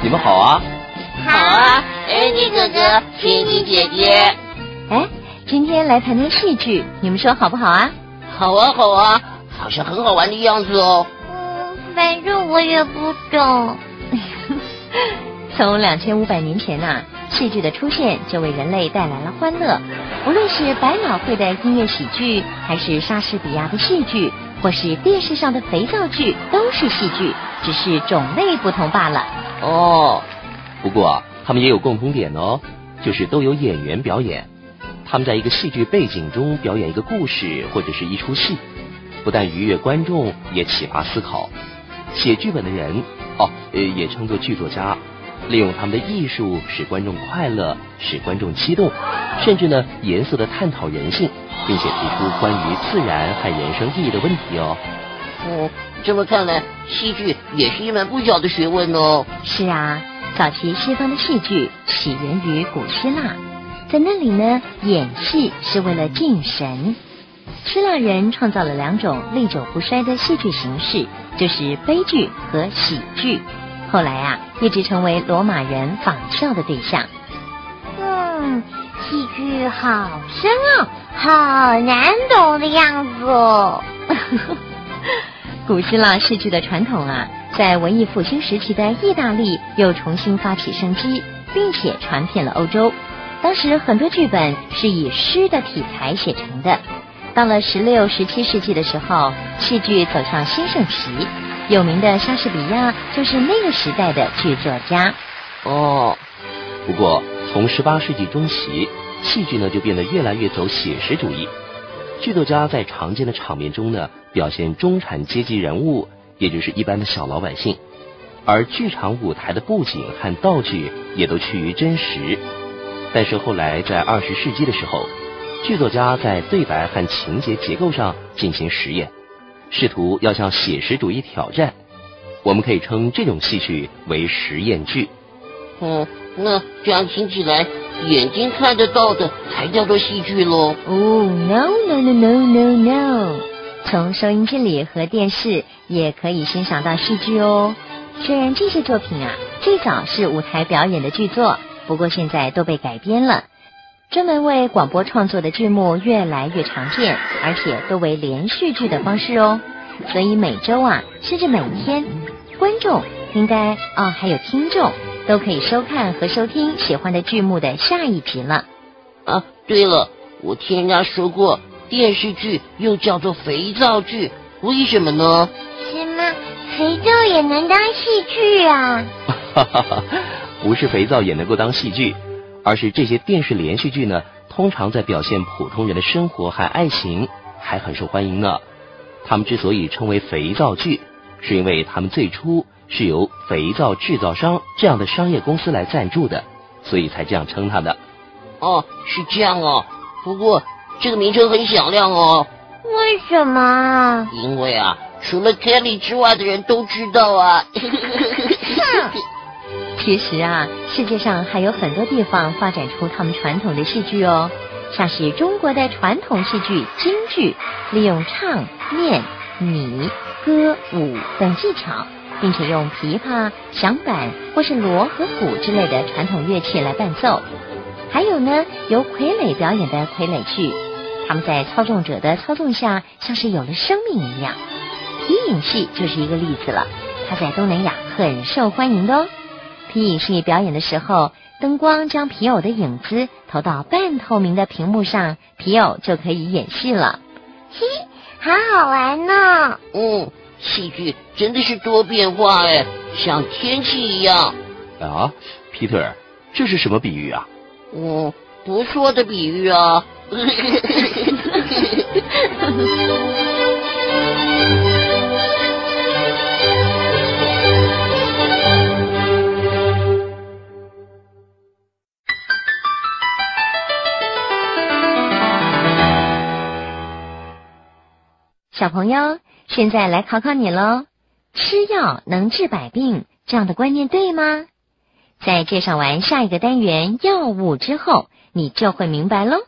你们好啊！好啊，安妮哥哥，天妮姐姐。哎，今天来谈谈戏剧，你们说好不好啊？好啊，好啊，好像很好玩的样子哦。嗯，反正我也不懂。从两千五百年前呐，戏剧的出现就为人类带来了欢乐。无论是百老汇的音乐喜剧，还是莎士比亚的戏剧，或是电视上的肥皂剧，都是戏剧，只是种类不同罢了。哦，不过啊，他们也有共同点哦，就是都有演员表演。他们在一个戏剧背景中表演一个故事或者是一出戏，不但愉悦观众，也启发思考。写剧本的人，哦，呃，也称作剧作家。利用他们的艺术使观众快乐，使观众激动，甚至呢严肃的探讨人性，并且提出关于自然和人生意义的问题哦。哦，这么看来，戏剧也是一门不小的学问哦。是啊，早期西方的戏剧起源于古希腊，在那里呢，演戏是为了敬神。希腊人创造了两种历久不衰的戏剧形式，就是悲剧和喜剧。后来啊，一直成为罗马人仿效的对象。嗯，戏剧好深奥，好难懂的样子哦。古希腊戏剧的传统啊，在文艺复兴时期的意大利又重新发起生机，并且传遍了欧洲。当时很多剧本是以诗的题材写成的。到了十六、十七世纪的时候，戏剧走上新盛期。有名的莎士比亚就是那个时代的剧作家。哦，不过从十八世纪中期，戏剧呢就变得越来越走写实主义。剧作家在常见的场面中呢，表现中产阶级人物，也就是一般的小老百姓，而剧场舞台的布景和道具也都趋于真实。但是后来在二十世纪的时候，剧作家在对白和情节结构上进行实验。试图要向写实主义挑战，我们可以称这种戏剧为实验剧。嗯，那这样听起来，眼睛看得到的才叫做戏剧喽。哦，no no no no no no，从收音机里和电视也可以欣赏到戏剧哦。虽然这些作品啊最早是舞台表演的剧作，不过现在都被改编了。专门为广播创作的剧目越来越常见，而且都为连续剧的方式哦。所以每周啊，甚至每天，观众应该哦，还有听众都可以收看和收听喜欢的剧目的下一集了。啊，对了，我听人家说过，电视剧又叫做肥皂剧，为什么呢？什么肥皂也能当戏剧啊？哈哈哈，不是肥皂也能够当戏剧。而是这些电视连续剧呢，通常在表现普通人的生活和爱情，还很受欢迎呢。他们之所以称为肥皂剧，是因为他们最初是由肥皂制造商这样的商业公司来赞助的，所以才这样称它的。哦，是这样哦。不过这个名称很响亮哦。为什么？因为啊，除了 Kelly 之外的人都知道啊。其实啊，世界上还有很多地方发展出他们传统的戏剧哦，像是中国的传统戏剧京剧，利用唱、念、拟、歌、舞等技巧，并且用琵琶、响板或是锣和鼓之类的传统乐器来伴奏。还有呢，由傀儡表演的傀儡剧，他们在操纵者的操纵下，像是有了生命一样。皮影戏就是一个例子了，它在东南亚很受欢迎的哦。皮影戏表演的时候，灯光将皮偶的影子投到半透明的屏幕上，皮偶就可以演戏了。嘿，好好玩呢。嗯，戏剧真的是多变化哎，像天气一样。啊，Peter，这是什么比喻啊？嗯，不错的比喻啊。小朋友，现在来考考你喽。吃药能治百病，这样的观念对吗？在介绍完下一个单元药物之后，你就会明白喽。